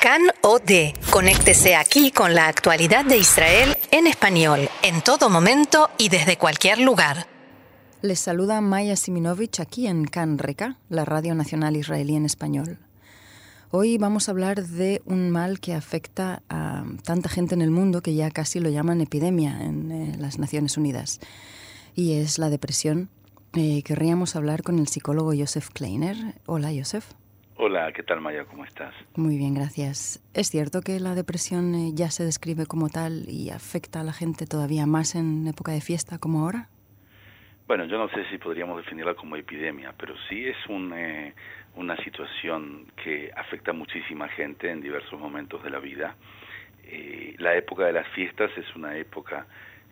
Can OD. Conéctese aquí con la actualidad de Israel en español, en todo momento y desde cualquier lugar. Les saluda Maya Siminovich aquí en Can Reka, la radio nacional israelí en español. Hoy vamos a hablar de un mal que afecta a tanta gente en el mundo que ya casi lo llaman epidemia en eh, las Naciones Unidas, y es la depresión. Eh, querríamos hablar con el psicólogo Joseph Kleiner. Hola, Joseph. Hola, ¿qué tal Maya? ¿Cómo estás? Muy bien, gracias. ¿Es cierto que la depresión eh, ya se describe como tal y afecta a la gente todavía más en época de fiesta como ahora? Bueno, yo no sé si podríamos definirla como epidemia, pero sí es un, eh, una situación que afecta a muchísima gente en diversos momentos de la vida. Eh, la época de las fiestas es una época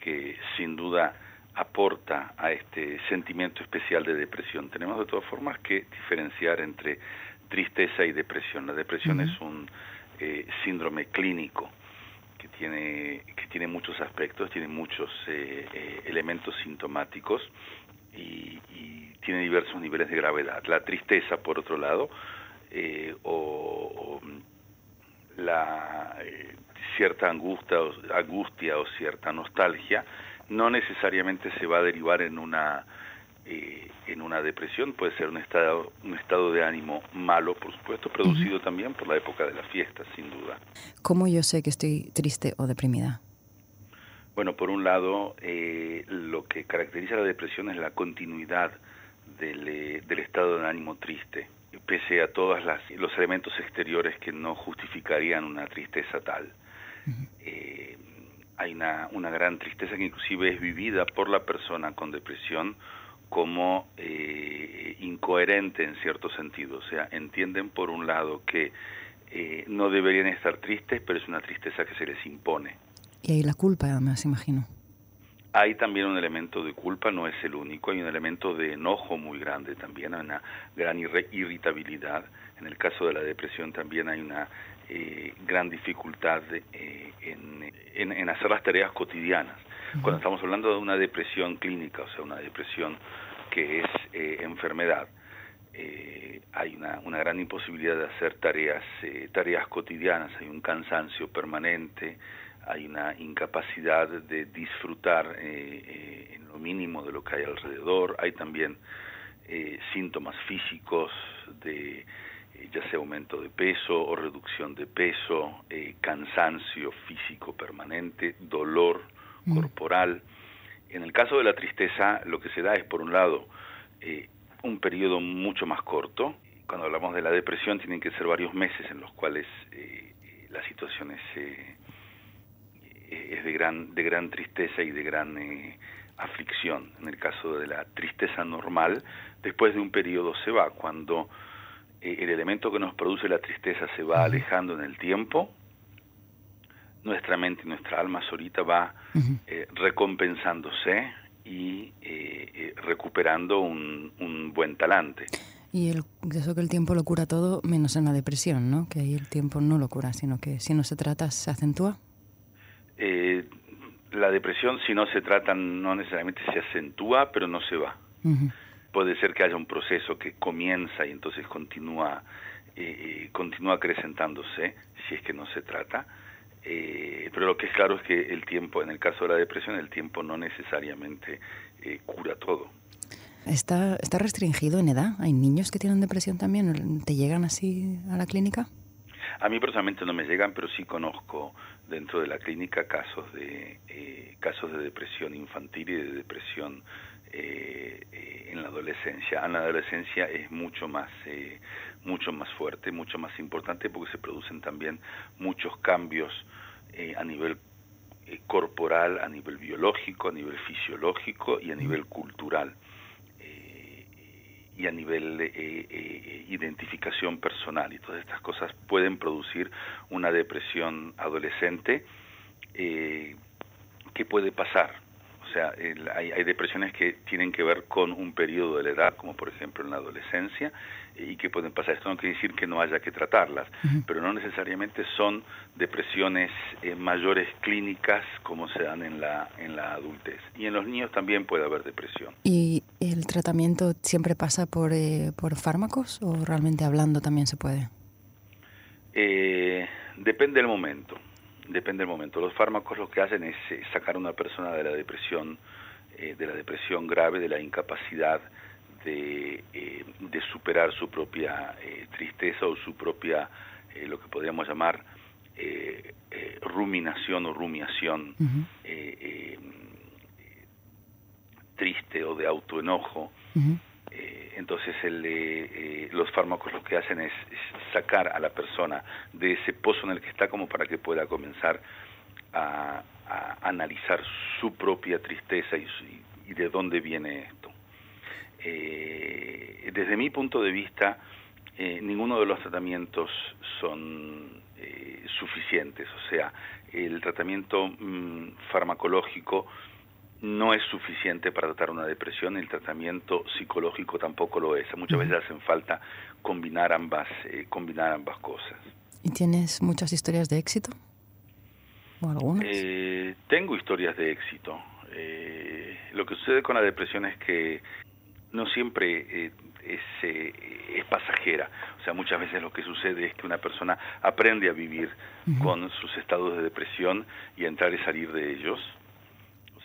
que sin duda aporta a este sentimiento especial de depresión. Tenemos de todas formas que diferenciar entre tristeza y depresión. La depresión es un eh, síndrome clínico que tiene, que tiene muchos aspectos, tiene muchos eh, eh, elementos sintomáticos y, tiene diversos niveles de gravedad. La tristeza, por otro lado, o, la cierta angustia o, angustia o cierta nostalgia, no necesariamente se va a derivar en una eh, en una depresión, puede ser un estado, un estado de ánimo malo, por supuesto, producido también por la época de la fiesta, sin duda. ¿Cómo yo sé que estoy triste o deprimida? Bueno, por un lado, eh, lo que caracteriza la depresión es la continuidad del, eh, del estado de ánimo triste, pese a todos los elementos exteriores que no justificarían una tristeza tal. hay una, una gran tristeza que inclusive es vivida por la persona con depresión como eh, incoherente en cierto sentido. O sea, entienden por un lado que eh, no deberían estar tristes, pero es una tristeza que se les impone. Y hay la culpa, además, imagino. Hay también un elemento de culpa, no es el único, hay un elemento de enojo muy grande también, hay una gran irritabilidad. En el caso de la depresión también hay una eh, gran dificultad en, en, hacer las tareas cotidianas. Cuando estamos hablando de una depresión clínica, o sea, una depresión que es eh, enfermedad, eh, hay una, una, gran imposibilidad de hacer tareas, eh, tareas cotidianas, hay un cansancio permanente, hay una incapacidad de disfrutar en lo mínimo de lo que hay alrededor, hay también síntomas físicos de ya sea aumento de peso o reducción de peso, cansancio físico permanente, dolor corporal. En el caso de la tristeza, lo que se da es, por un lado, eh, un periodo mucho más corto. Cuando hablamos de la depresión, tienen que ser varios meses en los cuales eh, la situación es, eh, es de, gran, de gran tristeza y de gran aflicción. En el caso de la tristeza normal, después de un periodo se va. Cuando el elemento que nos produce la tristeza se va alejando en el tiempo, nuestra mente y nuestra alma solita va eh, recompensándose y eh, eh, recuperando un, buen talante. Y el, eso que el tiempo lo cura todo, menos en la depresión, ¿no? Que ahí el tiempo no lo cura, sino que si no se trata, se acentúa. la depresión, si no se trata, no necesariamente se acentúa, pero no se va. Puede ser que haya un proceso que comienza y entonces continúa, continúa acrecentándose, si es que no se trata eh, pero lo que es claro es que el tiempo, en el caso de la depresión, el tiempo no necesariamente eh, cura todo. ¿Está, ¿Está restringido en edad? ¿Hay niños que tienen depresión también? ¿Te llegan así a la clínica? A mí personalmente no me llegan, pero sí conozco dentro de la clínica casos de eh, casos de depresión infantil y de depresión en la adolescencia. En la adolescencia es mucho más mucho más fuerte, mucho más importante, porque se producen también muchos cambios eh, a nivel eh, corporal, a nivel biológico, a nivel fisiológico y a nivel cultural eh, y a nivel de identificación personal. Y todas estas cosas pueden producir una depresión adolescente que puede pasar o sea, hay, hay, depresiones que tienen que ver con un periodo de la edad, como por ejemplo en la adolescencia, y que pueden pasar. Esto no quiere decir que no haya que tratarlas, pero no necesariamente son depresiones eh, mayores clínicas como se dan en la, en la adultez. Y en los niños también puede haber depresión. ¿Y el tratamiento siempre pasa por, eh, por fármacos o realmente hablando también se puede? Eh, depende del momento, depende del momento. Los fármacos lo que hacen es eh, sacar a una persona de la depresión, eh, de la depresión grave, de la incapacidad de, de superar su propia tristeza o su propia, lo que podríamos llamar, ruminación o rumiación triste o de autoenojo. Eh, entonces el, eh, los fármacos lo que hacen es, sacar a la persona de ese pozo en el que está como para que pueda comenzar a, analizar su propia tristeza y, y, de dónde viene esto. Eh, desde mi punto de vista, ninguno de los tratamientos son suficientes, o sea, el tratamiento mm, farmacológico no es suficiente para tratar una depresión, el tratamiento psicológico tampoco lo es. Muchas veces hacen falta combinar ambas, eh, combinar ambas cosas. ¿Y tienes muchas historias de éxito? ¿O algunas? Eh, tengo historias de éxito. Eh, lo que sucede con la depresión es que no siempre es, es, pasajera. O sea, muchas veces lo que sucede es que una persona aprende a vivir con sus estados de depresión y a entrar y salir de ellos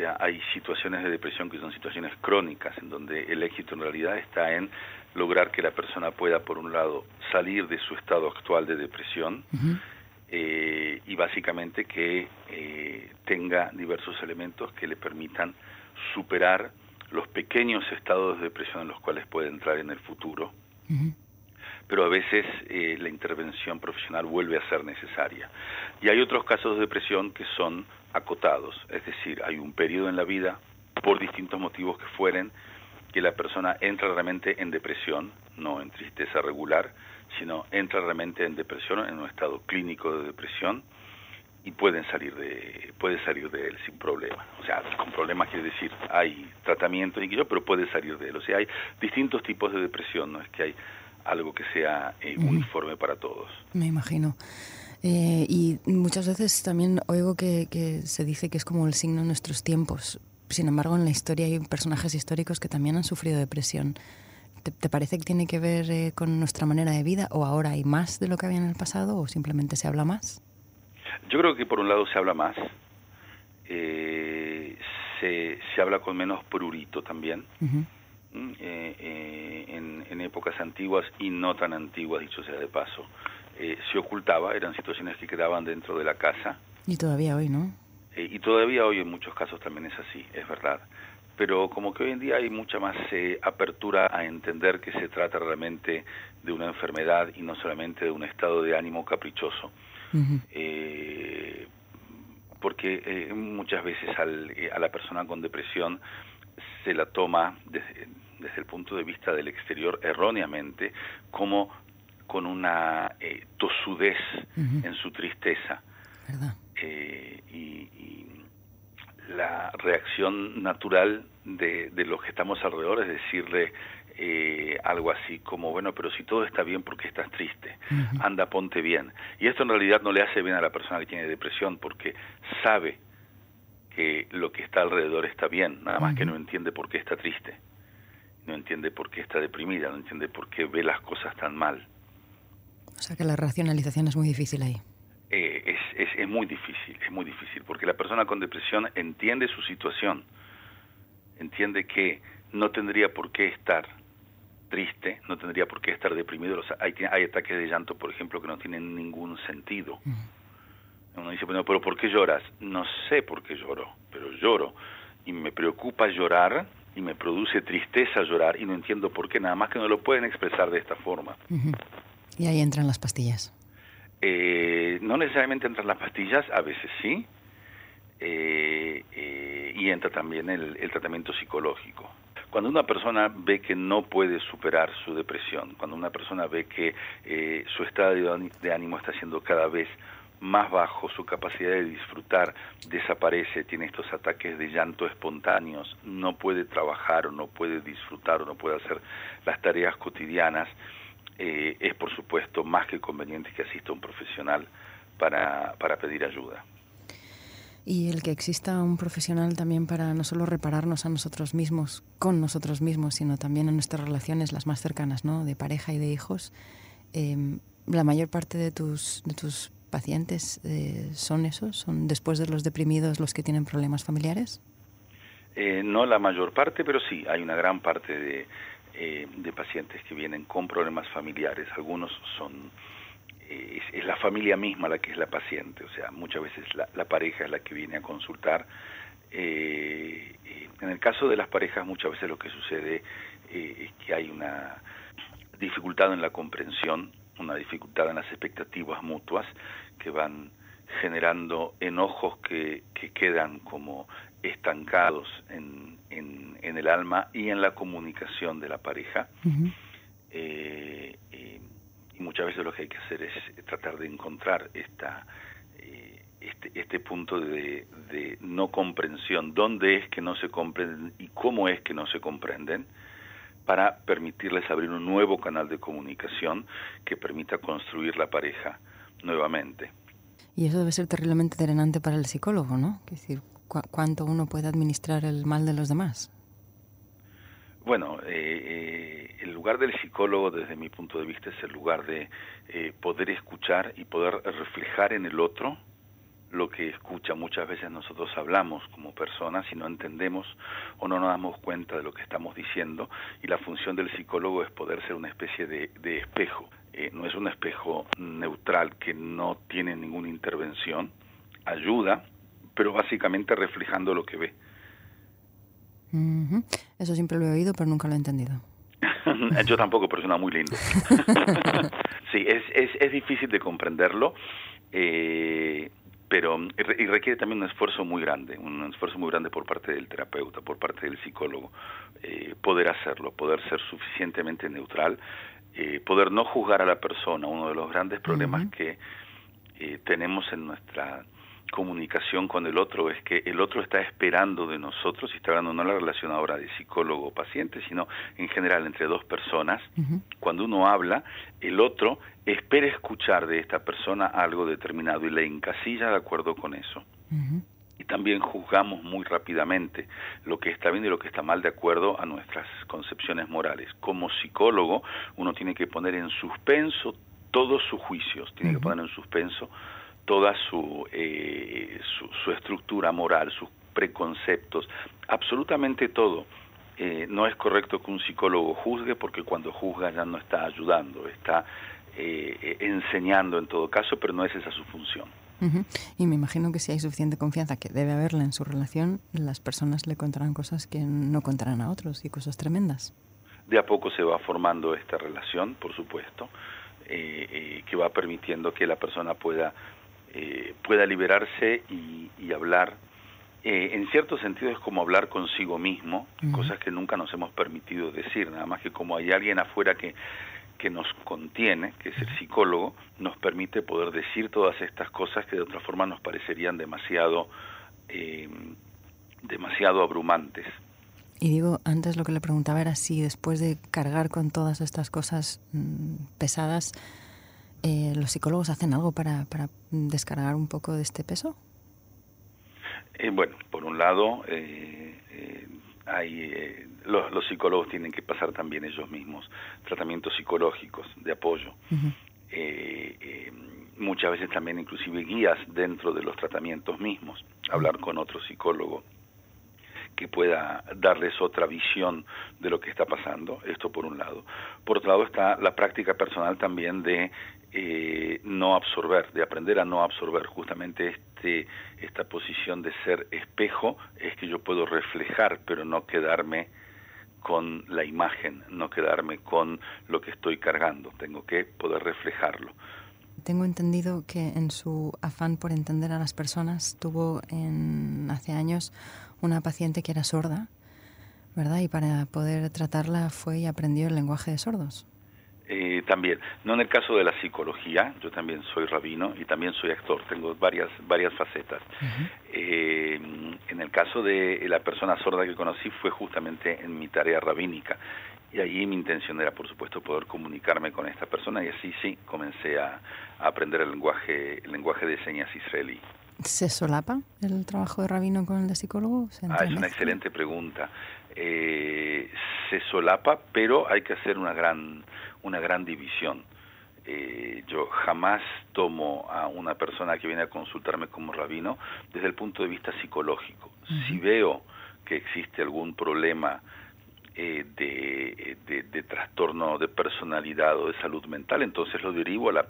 sea, hay situaciones de depresión que son situaciones crónicas, en donde el éxito en realidad está en lograr que la persona pueda, por un lado, salir de su estado actual de depresión eh, y básicamente que eh, tenga diversos elementos que le permitan superar los pequeños estados de depresión en los cuales puede entrar en el futuro. Pero a veces eh, la intervención profesional vuelve a ser necesaria. Y hay otros casos de depresión que son acotados, es decir, hay un periodo en la vida, por distintos motivos que fueren, que la persona entra realmente en depresión, no en tristeza regular, sino entra realmente en depresión, en un estado clínico de depresión, y pueden salir de puede salir de él sin problema. O sea con problemas quiere decir hay tratamiento y yo pero puede salir de él. O sea hay distintos tipos de depresión no es que hay algo que sea eh, uniforme para todos. Me imagino eh, y muchas veces también oigo que, se dice que es como el signo de nuestros tiempos. Sin embargo, en la historia hay personajes históricos que también han sufrido depresión. ¿Te, parece que tiene que ver eh, con nuestra manera de vida o ahora hay más de lo que había en el pasado o simplemente se habla más? Yo creo que por un lado se habla más, eh, se, se habla con menos prurito también. Mm, en, en, épocas antiguas y no tan antiguas, dicho sea de paso. Eh, se ocultaba, eran situaciones que quedaban dentro de la casa. Y todavía hoy, ¿no? Eh, y todavía hoy en muchos casos también es así, es verdad. Pero como que hoy en día hay mucha más eh, apertura a entender que se trata realmente de una enfermedad y no solamente de un estado de ánimo caprichoso. porque muchas veces al, a la persona con depresión se la toma desde, desde el punto de vista del exterior erróneamente como con una eh, tosudez en su tristeza. Eh, y, la reacción natural de, de, los que estamos alrededor es decirle eh, algo así como, bueno, pero si todo está bien, ¿por qué estás triste? Anda, ponte bien. Y esto en realidad no le hace bien a la persona que tiene depresión porque sabe que lo que está alrededor está bien, nada más que no entiende por qué está triste, no entiende por qué está deprimida, no entiende por qué ve las cosas tan mal. O sea que la racionalización es muy difícil ahí. Eh, es, es, es, muy difícil, es muy difícil, porque la persona con depresión entiende su situación, entiende que no tendría por qué estar triste, no tendría por qué estar deprimido. hay, hay ataques de llanto, por ejemplo, que no tienen ningún sentido. Uno dice, bueno, pero ¿por qué lloras? No sé por qué lloro, pero lloro. Y me preocupa llorar y me produce tristeza llorar y no entiendo por qué, nada más que no lo pueden expresar de esta forma. Y ahí entran las pastillas. Eh, no necesariamente entran las pastillas, a veces sí, eh, eh, y entra también el, tratamiento psicológico. Cuando una persona ve que no puede superar su depresión, cuando una persona ve que su estado de ánimo está siendo cada vez más bajo, su capacidad de disfrutar desaparece, tiene estos ataques de llanto espontáneos, no puede trabajar o no puede disfrutar o no puede hacer las tareas cotidianas, eh, es por supuesto más que conveniente que asista un profesional para, para pedir ayuda. Y el que exista un profesional también para no solo repararnos a nosotros mismos, con nosotros mismos, sino también en nuestras relaciones las más cercanas, ¿no? De pareja y de hijos, em, la mayor parte de tus, de tus pacientes eh, son esos? ¿Son después de los deprimidos los que tienen problemas familiares? Eh, no la mayor parte, pero sí, hay una gran parte de, eh, de pacientes que vienen con problemas familiares. Algunos son, es, la familia misma la que es la paciente, o sea, muchas veces la, pareja es la que viene a consultar. en el caso de las parejas muchas veces lo que sucede es que hay una dificultad en la comprensión una dificultad en las expectativas mutuas que van generando enojos que, que quedan como estancados en, en, el alma y en la comunicación de la pareja. Eh, y muchas veces lo que hay que hacer es tratar de encontrar esta, eh, este, este punto de, de no comprensión, dónde es que no se comprenden y cómo es que no se comprenden para permitirles abrir un nuevo canal de comunicación que permita construir la pareja nuevamente. Y eso debe ser terriblemente drenante para el psicólogo, ¿no? Es decir, ¿cuánto uno puede administrar el mal de los demás? Bueno, eh, eh, el lugar del psicólogo, desde mi punto de vista, es el lugar de eh, poder escuchar y poder reflejar en el otro lo que escucha. Muchas veces nosotros hablamos como personas y no entendemos o no nos damos cuenta de lo que estamos diciendo y la función del psicólogo es poder ser una especie de, espejo. Eh, no es un espejo neutral que no tiene ninguna intervención, ayuda, pero básicamente reflejando lo que ve. Eso siempre lo he oído, pero nunca lo he entendido. Yo tampoco, pero suena muy lindo. sí, es, es, es difícil de comprenderlo. Eh, pero y requiere también un esfuerzo muy grande, un esfuerzo muy grande por parte del terapeuta, por parte del psicólogo, eh, poder hacerlo, poder ser suficientemente neutral, eh, poder no juzgar a la persona. Uno de los grandes problemas que eh, tenemos en nuestra comunicación con el otro es que el otro está esperando de nosotros, y está hablando no la relación ahora de psicólogo-paciente, sino en general entre dos personas, cuando uno habla, el otro espera escuchar de esta persona algo determinado y le encasilla de acuerdo con eso. Y también juzgamos muy rápidamente lo que está bien y lo que está mal de acuerdo a nuestras concepciones morales. Como psicólogo, uno tiene que poner en suspenso todos sus juicios, tiene que poner en suspenso toda su, eh, su, estructura moral, sus preconceptos, absolutamente todo. Eh, no es correcto que un psicólogo juzgue porque cuando juzga ya no está ayudando, está eh, enseñando en todo caso, pero no es esa su función. Y me imagino que si hay suficiente confianza, que debe haberla en su relación, las personas le contarán cosas que no contarán a otros y cosas tremendas. De a poco se va formando esta relación, por supuesto, que va permitiendo que la persona pueda eh, pueda liberarse y, hablar. Eh, en cierto sentido es como hablar consigo mismo, cosas que nunca nos hemos permitido decir, nada más que como hay alguien afuera que, que nos contiene, que es el psicólogo, nos permite poder decir todas estas cosas que de otra forma nos parecerían demasiado, eh, demasiado abrumantes. Y digo, antes lo que le preguntaba era si después de cargar con todas estas cosas mm, pesadas, eh, ¿Los psicólogos hacen algo para, para, descargar un poco de este peso? Eh, bueno, por un lado, eh, hay, los, los, psicólogos tienen que pasar también ellos mismos tratamientos psicológicos de apoyo. muchas veces también inclusive guías dentro de los tratamientos mismos, hablar con otro psicólogo que pueda darles otra visión de lo que está pasando, esto por un lado. Por otro lado está la práctica personal también de eh, no absorber, de aprender a no absorber. Justamente este, esta posición de ser espejo es que yo puedo reflejar, pero no quedarme con la imagen, no quedarme con lo que estoy cargando, tengo que poder reflejarlo. Tengo entendido que en su afán por entender a las personas tuvo en, hace años una paciente que era sorda, ¿verdad? Y para poder tratarla fue y aprendió el lenguaje de sordos. Eh, también, no en el caso de la psicología, yo también soy rabino y también soy actor, tengo varias, varias facetas. Eh, en el caso de la persona sorda que conocí fue justamente en mi tarea rabínica y allí mi intención era, por supuesto, poder comunicarme con esta persona y así sí comencé a, aprender el lenguaje, el lenguaje de señas israelí. ¿Se solapa el trabajo de rabino con el de psicólogo? Ah, es una excelente pregunta. Eh, se solapa, pero hay que hacer una gran una gran división. eh, yo jamás tomo a una persona que viene a consultarme como rabino desde el punto de vista psicológico. Si veo que existe algún problema eh, de, de, trastorno de personalidad o de salud mental, entonces lo derivo a la,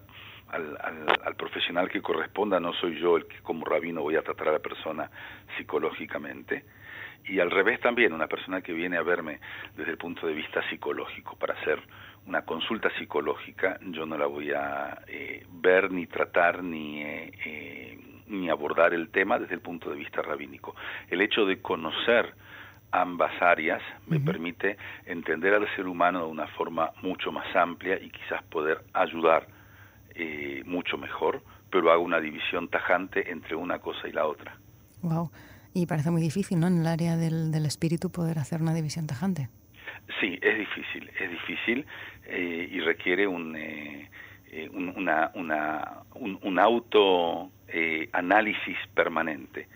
al, al, profesional que corresponda, no soy yo el que como rabino voy a tratar a la persona psicológicamente. Y al revés también, una persona que viene a verme desde el punto de vista psicológico para hacer una consulta psicológica, yo no la voy a eh, ver ni tratar ni, eh, ni abordar el tema desde el punto de vista rabínico. El hecho de conocer ambas áreas me permite entender al ser humano de una forma mucho más amplia y quizás poder ayudar eh, mucho mejor, pero hago una división tajante entre una cosa y la otra. Wow. Y parece muy difícil, ¿no? En el área del, del espíritu poder hacer una división tajante. Sí, es difícil, es difícil eh, y requiere un, eh, eh un, una, una, un, un auto eh, análisis permanente.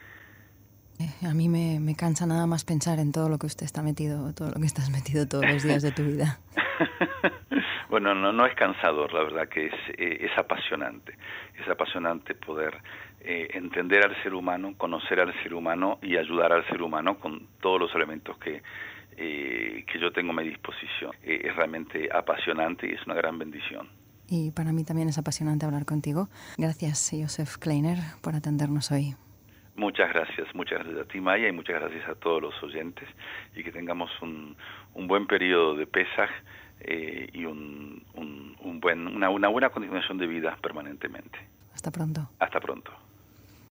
Eh, a mí me, me, cansa nada más pensar en todo lo que usted está metido, todo lo que estás metido todos los días de tu vida. bueno, no, no es cansador, la verdad que es, eh, es apasionante. Es apasionante poder eh, entender al ser humano, conocer al ser humano y ayudar al ser humano con todos los elementos que, eh, que yo tengo a mi disposición. Es realmente apasionante y es una gran bendición. Y para mí también es apasionante hablar contigo. Gracias, Joseph Kleiner, por atendernos hoy. Muchas gracias, muchas gracias a ti Maya y muchas gracias a todos los oyentes y que tengamos un, un buen periodo de Pesaj eh, y un, un, un buen, una, una buena continuación de vida permanentemente. Hasta pronto. Hasta pronto.